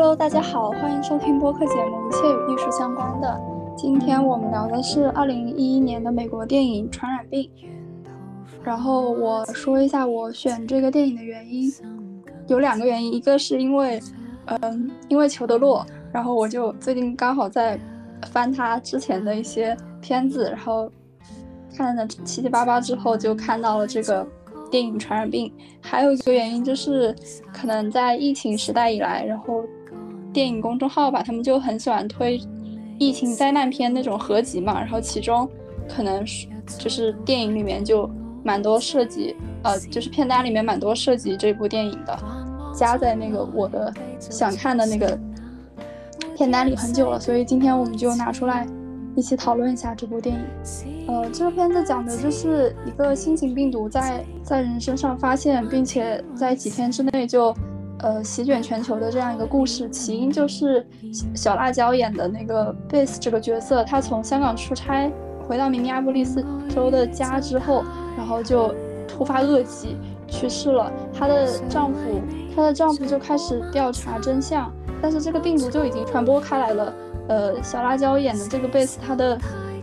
Hello，大家好，欢迎收听播客节目《一切与艺术相关的》。今天我们聊的是二零一一年的美国电影《传染病》。然后我说一下我选这个电影的原因，有两个原因，一个是因为，嗯，因为裘德洛，然后我就最近刚好在翻他之前的一些片子，然后看了七七八八之后，就看到了这个电影《传染病》。还有一个原因就是，可能在疫情时代以来，然后电影公众号吧，他们就很喜欢推疫情灾难片那种合集嘛，然后其中可能就是电影里面就。蛮多涉及，呃，就是片单里面蛮多涉及这部电影的，加在那个我的想看的那个片单里很久了，所以今天我们就拿出来一起讨论一下这部电影。呃，这个片子讲的就是一个新型病毒在在人身上发现，并且在几天之内就呃席卷全球的这样一个故事。起因就是小辣椒演的那个贝斯这个角色，他从香港出差回到明尼阿布利斯州的家之后。然后就突发恶疾去世了。她的丈夫，她的丈夫就开始调查真相，但是这个病毒就已经传播开来了。呃，小辣椒演的这个贝斯，他的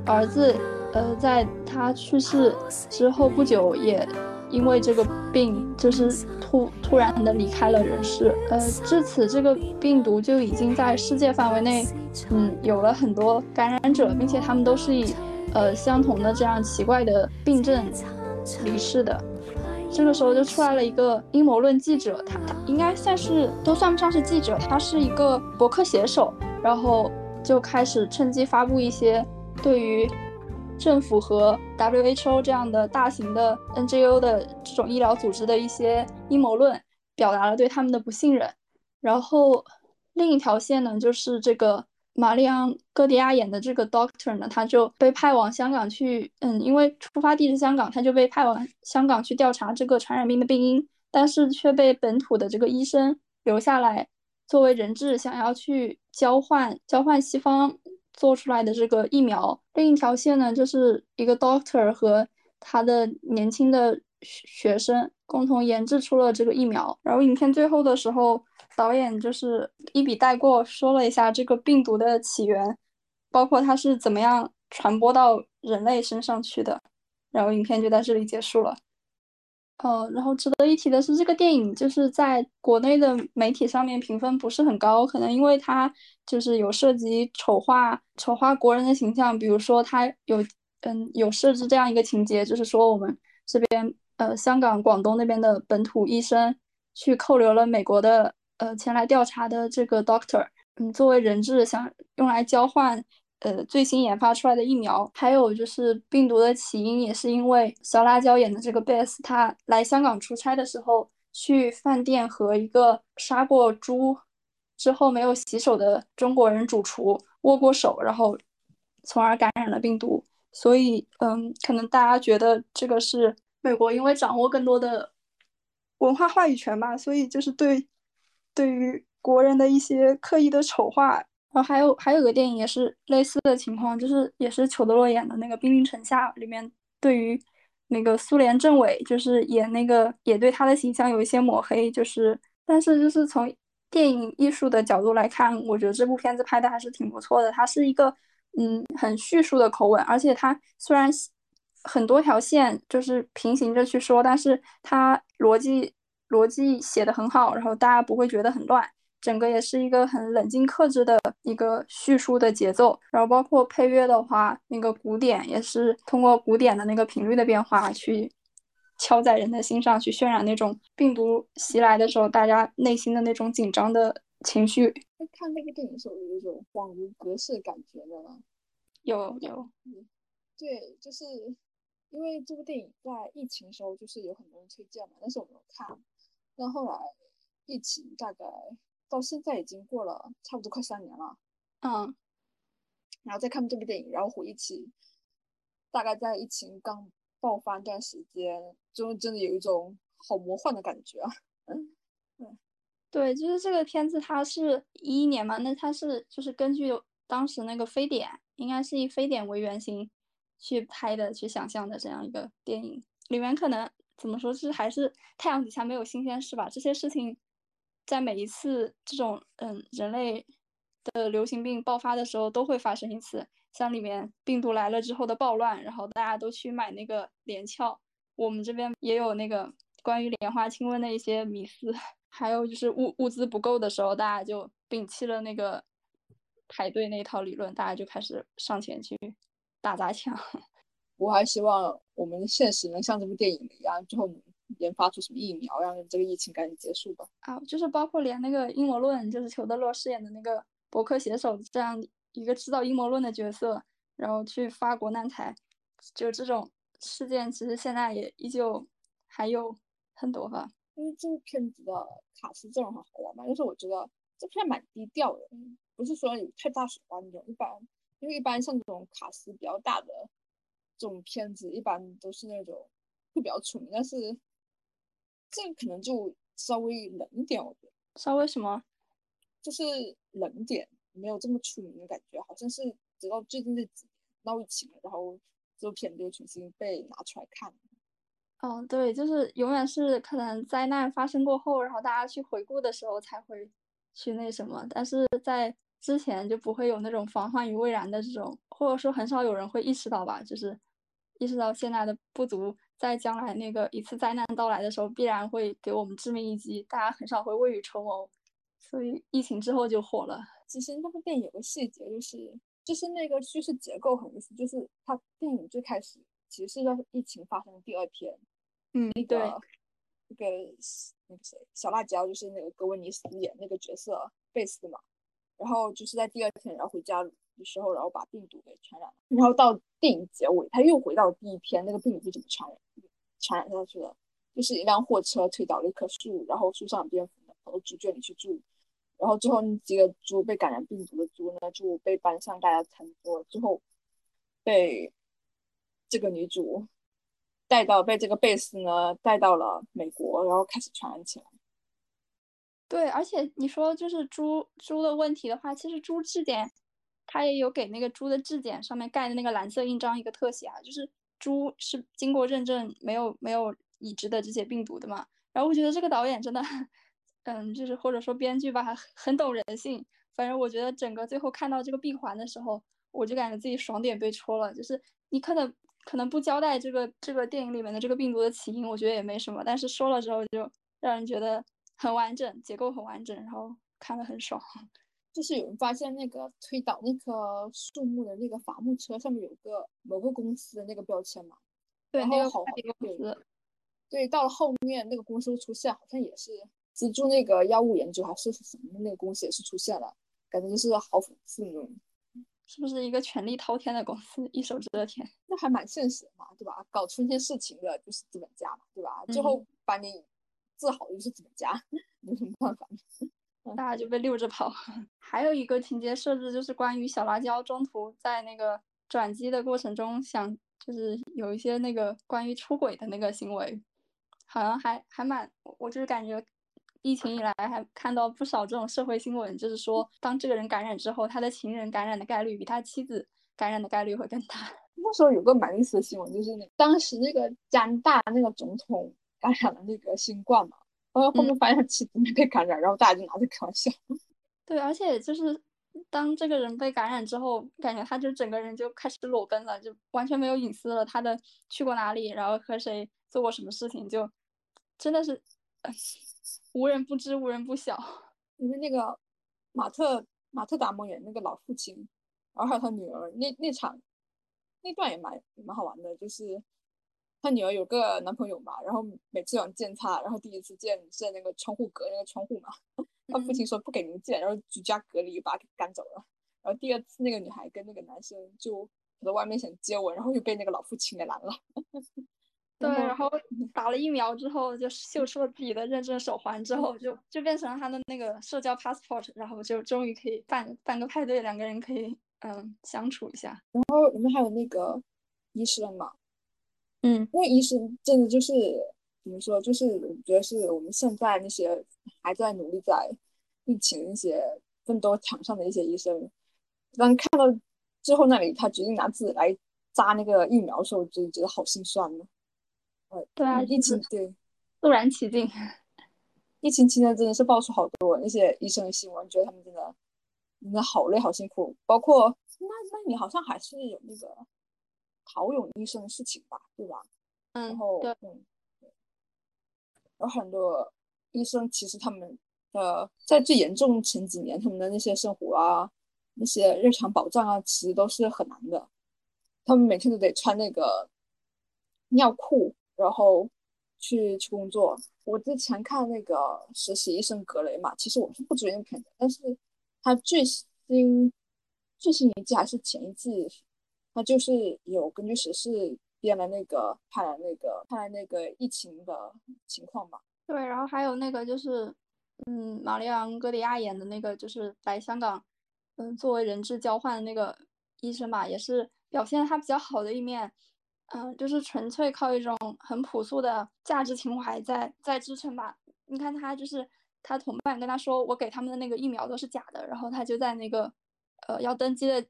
儿子，呃，在他去世之后不久，也因为这个病，就是突突然的离开了人世。呃，至此，这个病毒就已经在世界范围内，嗯，有了很多感染者，并且他们都是以，呃，相同的这样奇怪的病症。离世的，这个时候就出来了一个阴谋论记者，他他应该算是都算不上是记者，他是一个博客写手，然后就开始趁机发布一些对于政府和 WHO 这样的大型的 NGO 的这种医疗组织的一些阴谋论，表达了对他们的不信任。然后另一条线呢，就是这个。玛丽昂·戈迪亚演的这个 Doctor 呢，他就被派往香港去，嗯，因为出发地是香港，他就被派往香港去调查这个传染病的病因，但是却被本土的这个医生留下来作为人质，想要去交换交换西方做出来的这个疫苗。另一条线呢，就是一个 Doctor 和他的年轻的学生共同研制出了这个疫苗。然后影片最后的时候。导演就是一笔带过，说了一下这个病毒的起源，包括它是怎么样传播到人类身上去的，然后影片就在这里结束了。呃，然后值得一提的是，这个电影就是在国内的媒体上面评分不是很高，可能因为它就是有涉及丑化丑化国人的形象，比如说它有嗯有设置这样一个情节，就是说我们这边呃香港广东那边的本土医生去扣留了美国的。呃，前来调查的这个 doctor，嗯，作为人质想用来交换，呃，最新研发出来的疫苗。还有就是病毒的起因也是因为小辣椒演的这个贝斯他来香港出差的时候，去饭店和一个杀过猪之后没有洗手的中国人主厨握过手，然后从而感染了病毒。所以，嗯，可能大家觉得这个是美国因为掌握更多的文化话语权吧，所以就是对。对于国人的一些刻意的丑化，然后还有还有个电影也是类似的情况，就是也是裘德洛演的那个《兵临城下》里面，对于那个苏联政委，就是演那个也对他的形象有一些抹黑，就是但是就是从电影艺术的角度来看，我觉得这部片子拍的还是挺不错的。它是一个嗯很叙述的口吻，而且它虽然很多条线就是平行着去说，但是它逻辑。逻辑写的很好，然后大家不会觉得很乱，整个也是一个很冷静克制的一个叙述的节奏。然后包括配乐的话，那个鼓点也是通过鼓点的那个频率的变化去敲在人的心上，去渲染那种病毒袭来的时候大家内心的那种紧张的情绪。看那个电影的时候有一种恍如隔世的感觉的。有有，对，就是因为这部电影在疫情的时候就是有很多人推荐嘛，但是我没有看。那后来疫情大概到现在已经过了差不多快三年了，嗯，然后再看这部电影，然后回忆起大概在疫情刚爆发那段时间，就真的有一种好魔幻的感觉啊，嗯，对，对，就是这个片子它是一一年嘛，那它是就是根据当时那个非典，应该是以非典为原型去拍的，去想象的这样一个电影，里面可能。怎么说？是还是太阳底下没有新鲜事吧？这些事情在每一次这种嗯人类的流行病爆发的时候都会发生一次，像里面病毒来了之后的暴乱，然后大家都去买那个连翘，我们这边也有那个关于莲花清瘟的一些迷思，还有就是物物资不够的时候，大家就摒弃了那个排队那套理论，大家就开始上前去打砸抢。我还希望我们的现实能像这部电影一样，最后研发出什么疫苗，让这个疫情赶紧结束吧。啊，就是包括连那个阴谋论，就是裘德洛饰演的那个博客写手这样一个制造阴谋论的角色，然后去发国难财，就这种事件，其实现在也依旧还有很多吧。因为这部片子的卡斯阵容很好玩嘛，就是我觉得这片蛮低调的，不是说有太大水花那种。一般因为一般像这种卡斯比较大的这种片子，一般都是那种会比较出名，但是。这可能就稍微冷一点，我觉得稍微什么，就是冷点，没有这么出名的感觉。好像是直到最近这几年闹疫情了，然后这部片就重新被拿出来看。嗯，对，就是永远是可能灾难发生过后，然后大家去回顾的时候才会去那什么，但是在之前就不会有那种防患于未然的这种，或者说很少有人会意识到吧，就是意识到现在的不足。在将来那个一次灾难到来的时候，必然会给我们致命一击，大家很少会未雨绸缪，所以疫情之后就火了。其实那部电影有个细节，就是就是那个叙事结构很有意思，就是它电影最开始其实是在疫情发生的第二天，嗯，对，那个那个谁小辣椒就是那个格温妮斯演那个角色贝斯嘛，然后就是在第二天然后回家。的时候，然后把病毒给传染了，然后到电影结尾，他又回到第一篇，那个病毒是怎么传染传染下去的？就是一辆货车推倒了一棵树，然后树上蝙蝠跑到猪圈里去住，然后最后那几个猪被感染病毒的猪呢就被搬上大家餐桌，之后被这个女主带到，被这个贝斯呢带到了美国，然后开始传染起来。对，而且你说就是猪猪的问题的话，其实猪质点。他也有给那个猪的质检上面盖的那个蓝色印章一个特写啊，就是猪是经过认证没有没有已知的这些病毒的嘛。然后我觉得这个导演真的，嗯，就是或者说编剧吧，很懂人性。反正我觉得整个最后看到这个闭环的时候，我就感觉自己爽点被戳了。就是你可能可能不交代这个这个电影里面的这个病毒的起因，我觉得也没什么。但是说了之后，就让人觉得很完整，结构很完整，然后看得很爽。就是有人发现那个推倒那棵树木的那个伐木车上面有个某个公司的那个标签嘛？对，那个好公司。对，到了后面那个公司出现，好像也是资助那个药物研究还是什么那个公司也是出现了，感觉就是好讽刺那种。是不是一个权力滔天的公司，一手遮天？那还蛮现实的嘛，对吧？搞出一些事情的就是资本家嘛，对吧？最后把你治好的就是资本家，有什么办法？大就被溜着跑。还有一个情节设置就是关于小辣椒中途在那个转机的过程中想，就是有一些那个关于出轨的那个行为，好像还还蛮，我就是感觉疫情以来还看到不少这种社会新闻，就是说当这个人感染之后，他的情人感染的概率比他妻子感染的概率会更大。那时候有个蛮有意思的新闻，就是那当时那个加拿大那个总统感染了那个新冠嘛。然后后面发现他妻子没被感染，然后大家就拿着开玩笑。对，而且就是当这个人被感染之后，感觉他就整个人就开始裸奔了，就完全没有隐私了。他的去过哪里，然后和谁做过什么事情，就真的是 无人不知，无人不晓。因为那个马特马特达蒙演那个老父亲，然后还有他女儿，那那场那段也蛮蛮好玩的，就是。他女儿有个男朋友嘛，然后每次想见他，然后第一次见是在那个窗户隔那个窗户嘛，他父亲说不给您见，然后居家隔离把他给赶走了。然后第二次那个女孩跟那个男生就跑到外面想接吻，然后又被那个老父亲给拦了。对，然后打了疫苗之后就秀出了自己的认证手环，之后就就变成了他的那个社交 passport，然后就终于可以办办个派对，两个人可以嗯相处一下。然后里面还有那个医生嘛。嗯，因为医生真的就是怎么说，就是我觉得是我们现在那些还在努力在疫情那些奋斗场上的一些医生，当看到最后那里他决定拿自己来扎那个疫苗的时候，就觉得好心酸呢。对啊，疫情对，肃然起敬。疫情期间真的是爆出好多那些医生的新闻，觉得他们真的真的好累好辛苦。包括那那你好像还是有那个陶勇医生的事情吧，对吧？嗯，然后对，嗯，有很多医生其实他们的在最严重前几年，他们的那些生活啊，那些日常保障啊，其实都是很难的。他们每天都得穿那个尿裤，然后去去工作。我之前看那个实习医生格雷嘛，其实我是不追那片的，但是他最新最新一季还是前一季，他就是有根据时事编了那个拍了那个拍了那个疫情的情况嘛。对，然后还有那个就是，嗯，玛丽昂·戈迪亚演的那个，就是来香港，嗯，作为人质交换的那个医生吧，也是表现他比较好的一面，嗯，就是纯粹靠一种很朴素的价值情怀在在支撑吧。你看他就是他同伴跟他说，我给他们的那个疫苗都是假的，然后他就在那个呃要登机的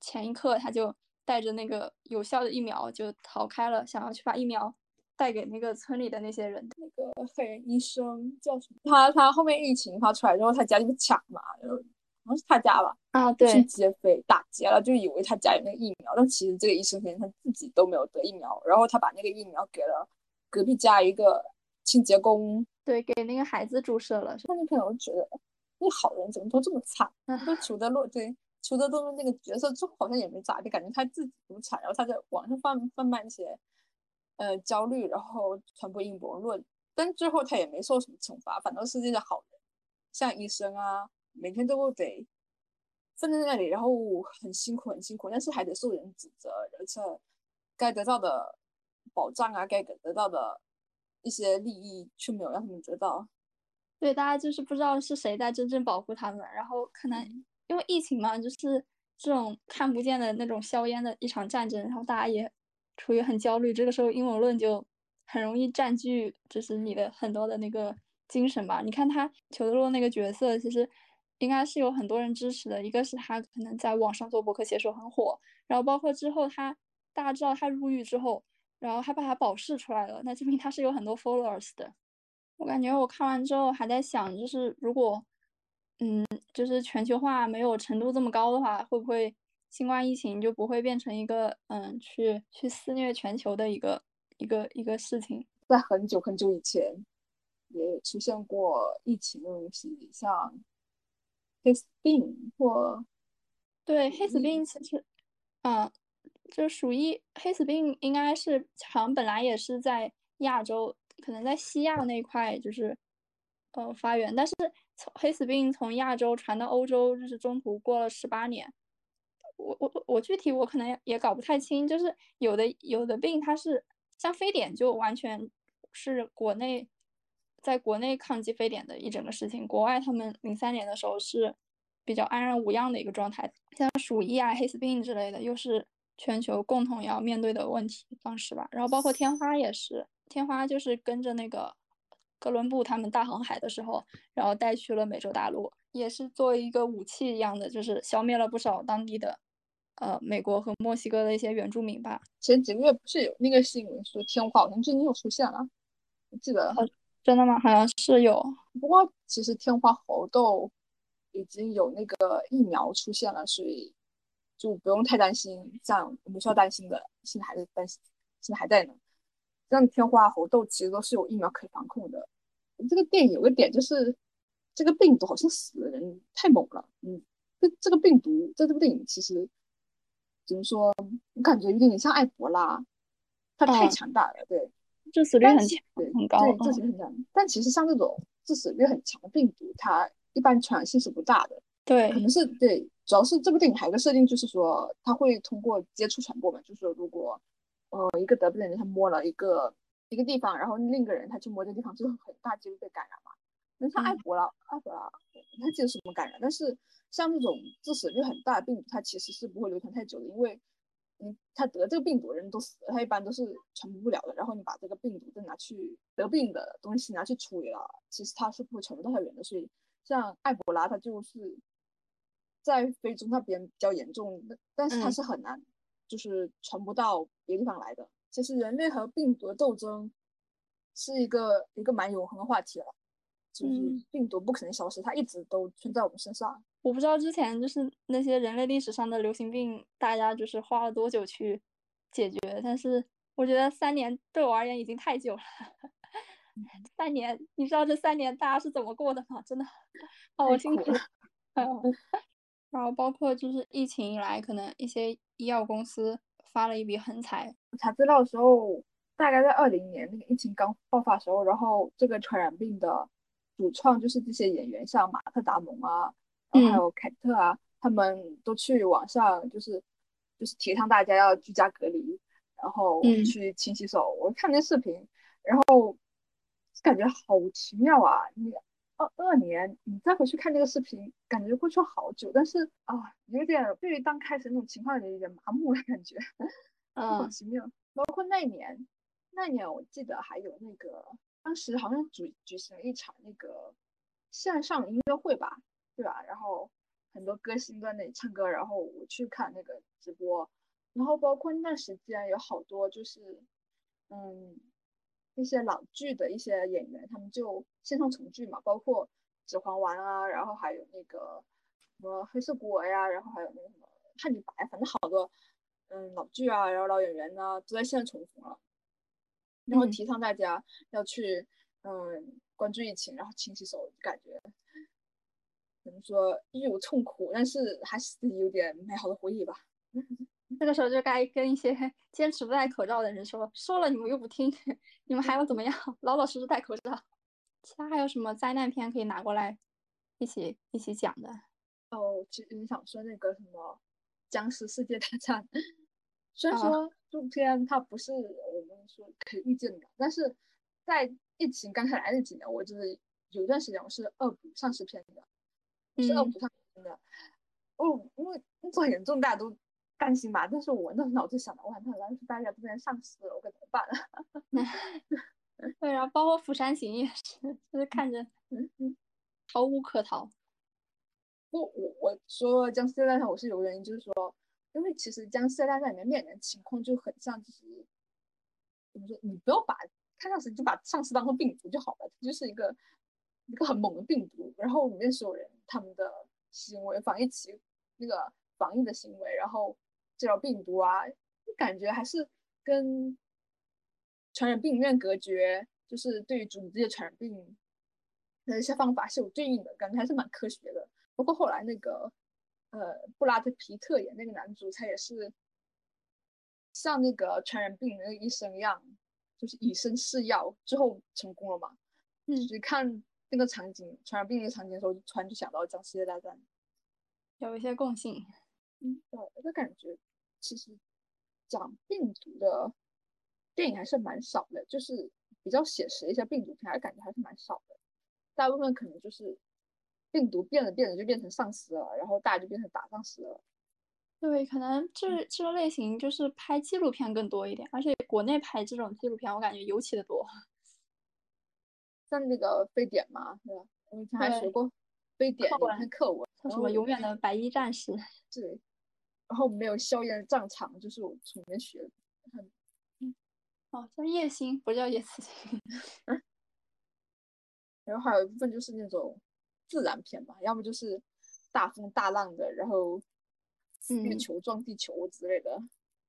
前一刻，他就带着那个有效的疫苗就逃开了，想要去把疫苗带给那个村里的那些人。那个黑人医生叫什么？他他后面疫情发出来之后，他家就被抢嘛，然后好像是他家吧，啊，去对，劫匪打劫了，就以为他家有那个疫苗，但其实这个医生连他自己都没有得疫苗，然后他把那个疫苗给了隔壁家一个清洁工。对，给那个孩子注射了。看那片我就觉得，那好人怎么都这么惨？都处在落对裘德洛那个角色，之后好像也没咋地，感觉他自己独裁，然后他在网上贩贩卖一些呃焦虑，然后传播阴谋论，但最后他也没受什么惩罚，反倒是这些好人，像医生啊，每天都得站在那里，然后很辛苦很辛苦，但是还得受人指责，而且该得到的保障啊，该得到的一些利益却没有让他们得到。对，大家就是不知道是谁在真正保护他们，然后可能嗯因为疫情嘛，就是这种看不见的那种硝烟的一场战争，然后大家也处于很焦虑，这个时候阴谋论就很容易占据，就是你的很多的那个精神吧。你看他裘德洛那个角色，其实应该是有很多人支持的，一个是他可能在网上做博客写手很火，然后包括之后他大家知道他入狱之后，然后还把他保释出来了，那证明他是有很多 followers 的。我感觉我看完之后还在想，就是如果，嗯，就是全球化没有程度这么高的话，会不会新冠疫情就不会变成一个嗯去去肆虐全球的一个一个一个事情？在很久很久以前，也出现过疫情的东西，像黑死病或对，黑死嗯病其实，嗯，就鼠疫黑死病，应该是好像本来也是在亚洲，可能在西亚那块就是，呃，发源，但是从黑死病从亚洲传到欧洲，就是中途过了十八年。我我我具体我可能也搞不太清，就是有的有的病它是像非典就完全是国内在国内抗击非典的一整个事情，国外他们零三年的时候是比较安然无恙的一个状态，像鼠疫啊、黑死病之类的，又是全球共同要面对的问题，当时吧。然后包括天花也是，天花就是跟着那个哥伦布他们大航海的时候，然后带去了美洲大陆，也是作为一个武器一样的，就是消灭了不少当地的呃美国和墨西哥的一些原住民吧。前几个月不是有那个新闻说天花好像最近又出现了，我记得。真的吗？好像是有。不过其实天花猴痘已经有那个疫苗出现了，所以就不用太担心。像我们需要担心的，现在还在担心，现在还在呢。像天花猴痘其实都是有疫苗可以防控的。这个电影有个点就是，这个病毒好像死的人太猛了。嗯，这这个病毒在这部电影其实怎么说，我感觉有点像埃博拉，它太嗯强大了，对。致死率很很高。对，致死嗯率很强。但其实像这种致死率很强的病毒，它一般传染性是不大的，对可能是对，主要是这部电影还有个设定，就是说它会通过接触传播嘛，就是说如果呃一个得病的人他摸了一个一个地方，然后另一个人他去摸这个地方，就很大几率被感染嘛。那像埃嗯博拉，埃博拉它其实什么感染，但是像这种致死率很大的病毒，它其实是不会流传太久的，因为嗯，他得这个病毒的人都死了，他一般都是传播不了的。然后你把这个病毒再拿去得病的东西拿去处理了，其实它是不会传播到太远的。所以像埃博拉，它就是在非洲那边比较严重，但是它嗯是很难就是传播到别的地方来的。其实人类和病毒的斗争是一个一个蛮永恒的话题了。就是病毒不可能消失，它一直都存在我们身上。我不知道之前就是那些人类历史上的流行病，大家就是花了多久去解决，但是我觉得三年对我而言已经太久了。三年，你知道这三年大家是怎么过的吗？真的好辛苦。然后包括就是疫情以来，可能一些医药公司发了一笔横财。查资料的时候，大概在二零年那个疫情刚爆发的时候，然后这个传染病的主创就是这些演员，像马特·达蒙啊，然后还有凯特啊，他们都去网上就是就是提倡大家要居家隔离，然后去勤洗手。我看那视频，然后。感觉好奇妙啊！你二二年，你再回去看这个视频，感觉过去好久，但是啊，有点对于刚开始那种情况有点麻木的感觉，嗯，好奇妙。包括那年，那年我记得还有那个，当时好像举举行了一场那个线上音乐会吧，对吧？然后很多歌星在那里唱歌，然后我去看那个直播，然后包括那段时间有好多就是，嗯。一些老剧的一些演员，他们就线上重聚嘛，包括《指环王》啊，然后还有那个什么《黑色孤儿》呀，然后还有那个什么《汉尼拔》，反正好多嗯老剧啊，然后老演员呢都在线上重逢了，然后提倡大家要去嗯关注疫情，然后勤洗手，感觉怎么说又痛苦，但是还是有点美好的回忆吧。这个时候就该跟一些 坚持不戴口罩的人说，说了你们又不听，你们还要怎么样？老老实实戴口罩。其他还有什么灾难片可以拿过来一起一起讲的？哦，其实你想说那个什么僵尸世界大战，虽然说这部片它不是我们说可以预见的，但是在疫情刚开来那几年，我就是有一段时间我是恶补丧尸片的，是恶补丧尸片的。哦，因为这很严重，大家都。担心吧，但是我那脑子想的，哇，那要是大家都变丧尸了，我该怎么办啊？对，然后包括《釜山行》也是，就是看着嗯嗯逃无可逃。不，我我说僵尸大战，我是有原因，就是说，因为其实僵尸大战里面面临的情况就很像，就是怎么说，你不要把看上去就把丧尸当成病毒就好了，它就是一个一个很猛的病毒，然后里面所有人他们的行为防疫起那个防疫的行为，然后。治疗病毒啊，感觉还是跟传染病院隔绝，就是对于组织传染病的一些方法是有对应的，感觉还是蛮科学的。包括后来那个呃布拉德皮特演那个男主，他也是像那个传染病那个医生一样，就是以身试药，最后成功了嘛。嗯，所以看那个场景，传染病那个场景的时候，突然就想到《僵尸世界大战》，有一些共性。嗯，对，我感觉其实讲病毒的电影还是蛮少的，就是比较写实一些病毒片，还感觉还是蛮少的。大部分可能就是病毒变着变着就变成丧尸了，然后大家就变成打丧尸了。对，可能这这个类型就是拍纪录片更多一点，而且国内拍这种纪录片，我感觉尤其的多。像那个非典嘛，对吧？我以前还学过非典看课文。什么永远的白衣战士？对，然后没有硝烟战场，就是我从里面学的。嗯，哦，叫叶星，不叫叶慈星。然后还有一部分就是那种自然片吧，要么就是大风大浪的，然后月球撞地球之类的。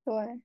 对，